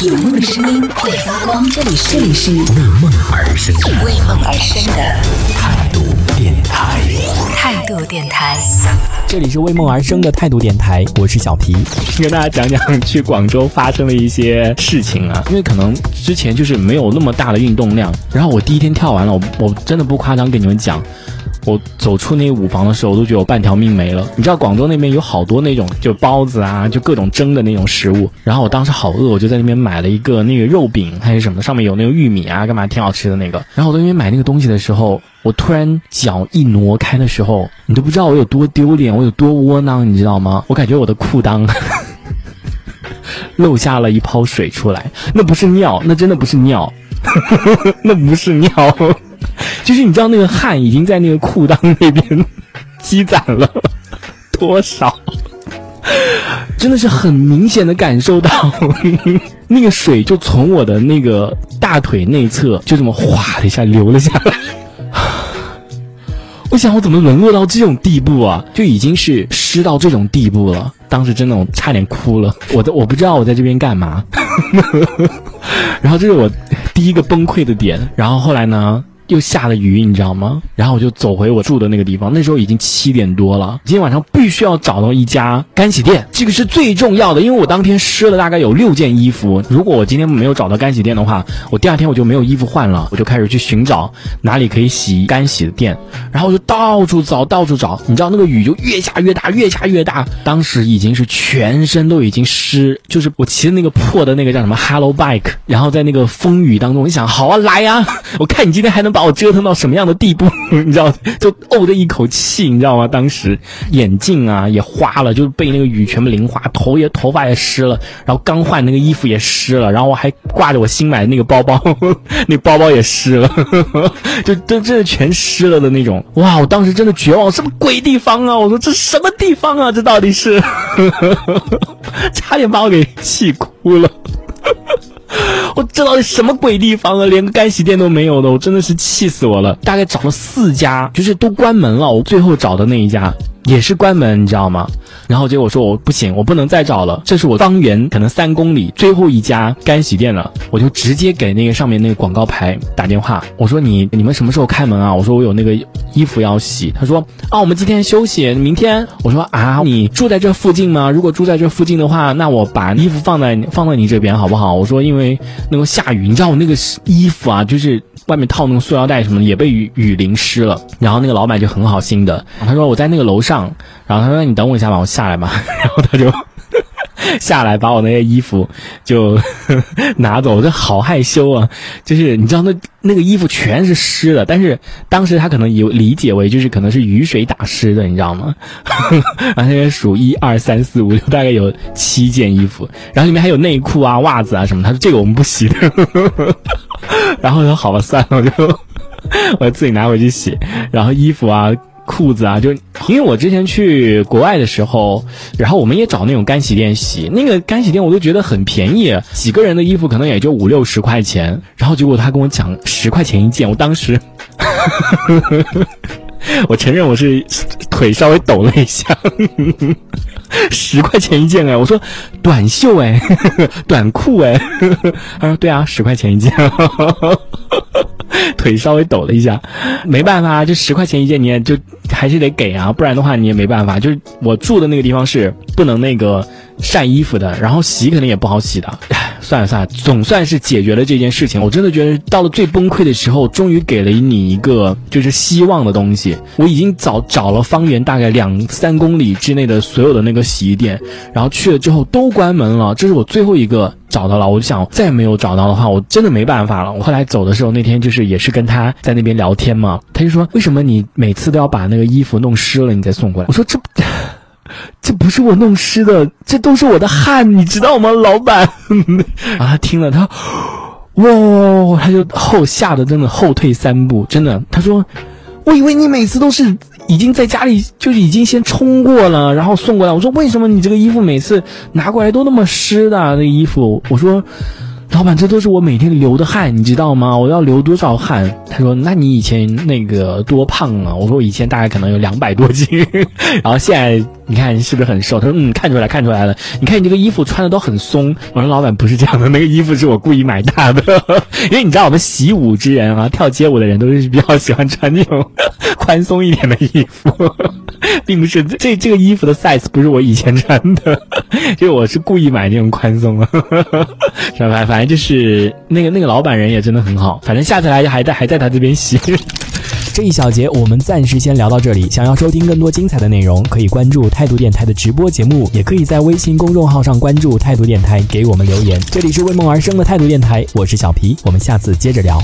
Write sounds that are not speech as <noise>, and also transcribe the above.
有梦的声音会发光，这里是这里是为梦而生的为梦而生的态度电台。态度电台。这里是为梦而生的态度电台，我是小皮。跟大家讲讲去广州发生的一些事情啊，因为可能之前就是没有那么大的运动量，然后我第一天跳完了，我我真的不夸张跟你们讲。我走出那个舞房的时候，我都觉得我半条命没了。你知道广州那边有好多那种就包子啊，就各种蒸的那种食物。然后我当时好饿，我就在那边买了一个那个肉饼还是什么，上面有那个玉米啊，干嘛挺好吃的那个。然后我在那边买那个东西的时候，我突然脚一挪开的时候，你都不知道我有多丢脸，我有多窝囊，你知道吗？我感觉我的裤裆 <laughs> 漏 <laughs> 下了一泡水出来，那不是尿，那真的不是尿，<laughs> 那不是尿。就是你知道那个汗已经在那个裤裆那边积攒了 <laughs> 多少？真的是很明显的感受到，<laughs> 那个水就从我的那个大腿内侧就这么哗的一下流了下来。<sighs> 我想我怎么沦落到这种地步啊？就已经是湿到这种地步了。当时真的我差点哭了。我的我不知道我在这边干嘛。<laughs> 然后这是我第一个崩溃的点。然后后来呢？又下了雨，你知道吗？然后我就走回我住的那个地方。那时候已经七点多了。今天晚上必须要找到一家干洗店，这个是最重要的，因为我当天湿了大概有六件衣服。如果我今天没有找到干洗店的话，我第二天我就没有衣服换了。我就开始去寻找哪里可以洗干洗的店，然后我就到处找，到处找。你知道那个雨就越下越大，越下越大。当时已经是全身都已经湿，就是我骑的那个破的那个叫什么 Hello Bike，然后在那个风雨当中，我想好啊，来呀，我看你今天还能把。把我折腾到什么样的地步，<laughs> 你知道？就怄着一口气，你知道吗？当时眼镜啊也花了，就被那个雨全部淋花，头也头发也湿了，然后刚换那个衣服也湿了，然后我还挂着我新买的那个包包，<laughs> 那包包也湿了，<laughs> 就都真的全湿了的那种。哇！我当时真的绝望，什么鬼地方啊？我说这什么地方啊？这到底是？差点把我给气哭了。<laughs> 我这到底什么鬼地方啊？连个干洗店都没有的，我真的是气死我了。大概找了四家，就是都关门了。我最后找的那一家。也是关门，你知道吗？然后结果说我不行，我不能再找了。这是我方圆可能三公里最后一家干洗店了，我就直接给那个上面那个广告牌打电话，我说你你们什么时候开门啊？我说我有那个衣服要洗。他说啊，我们今天休息，明天。我说啊，你住在这附近吗？如果住在这附近的话，那我把衣服放在放在你这边好不好？我说因为那个下雨，你知道我那个衣服啊，就是外面套那个塑料袋什么的也被雨雨淋湿了。然后那个老板就很好心的，他说我在那个楼上。上然后他说：“你等我一下吧，我下来吧。<laughs> ”然后他就 <laughs> 下来把我那些衣服就 <laughs> 拿走，我就好害羞啊！就是你知道那那个衣服全是湿的，但是当时他可能有理解为就是可能是雨水打湿的，你知道吗？然后那边数一二三四五六，大概有七件衣服，然后里面还有内裤啊、袜子啊什么。他说：“这个我们不洗的。”然后说：“好吧，算了，我就我自己拿回去洗。”然后衣服啊。裤子啊，就因为我之前去国外的时候，然后我们也找那种干洗店洗，那个干洗店我都觉得很便宜，几个人的衣服可能也就五六十块钱，然后结果他跟我讲十块钱一件，我当时，<laughs> 我承认我是腿稍微抖了一下，十块钱一件哎，我说短袖哎，<laughs> 短裤哎，<laughs> 他说对啊，十块钱一件。<laughs> 腿稍微抖了一下，没办法，这十块钱一件，你也就还是得给啊，不然的话你也没办法。就是我住的那个地方是不能那个晒衣服的，然后洗肯定也不好洗的。算了算了，总算是解决了这件事情。我真的觉得到了最崩溃的时候，终于给了你一个就是希望的东西。我已经找找了方圆大概两三公里之内的所有的那个洗衣店，然后去了之后都关门了，这是我最后一个。找到了，我就想再没有找到的话，我真的没办法了。我后来走的时候，那天就是也是跟他在那边聊天嘛，他就说：“为什么你每次都要把那个衣服弄湿了，你再送过来？”我说：“这 <laughs> 这不是我弄湿的，这都是我的汗，你知道吗，老板？” <laughs> 然后他听了，他哇，他就后吓得真的后退三步，真的，他说：“我以为你每次都是。”已经在家里就是已经先冲过了，然后送过来。我说为什么你这个衣服每次拿过来都那么湿的？那衣服，我说老板，这都是我每天流的汗，你知道吗？我要流多少汗？他说，那你以前那个多胖啊？我说我以前大概可能有两百多斤，<laughs> 然后现在你看你是不是很瘦？他说，嗯，看出来，看出来了。你看你这个衣服穿的都很松。我说，老板不是这样的，那个衣服是我故意买大的，<laughs> 因为你知道我们习武之人啊，跳街舞的人都是比较喜欢穿这种 <laughs> 宽松一点的衣服，<laughs> 并不是这这个衣服的 size 不是我以前穿的，就我是故意买那种宽松的，是吧？反正就是那个那个老板人也真的很好，反正下次来还在还在他这边洗。这一小节我们暂时先聊到这里。想要收听更多精彩的内容，可以关注态度电台的直播节目，也可以在微信公众号上关注态度电台，给我们留言。这里是为梦而生的态度电台，我是小皮，我们下次接着聊。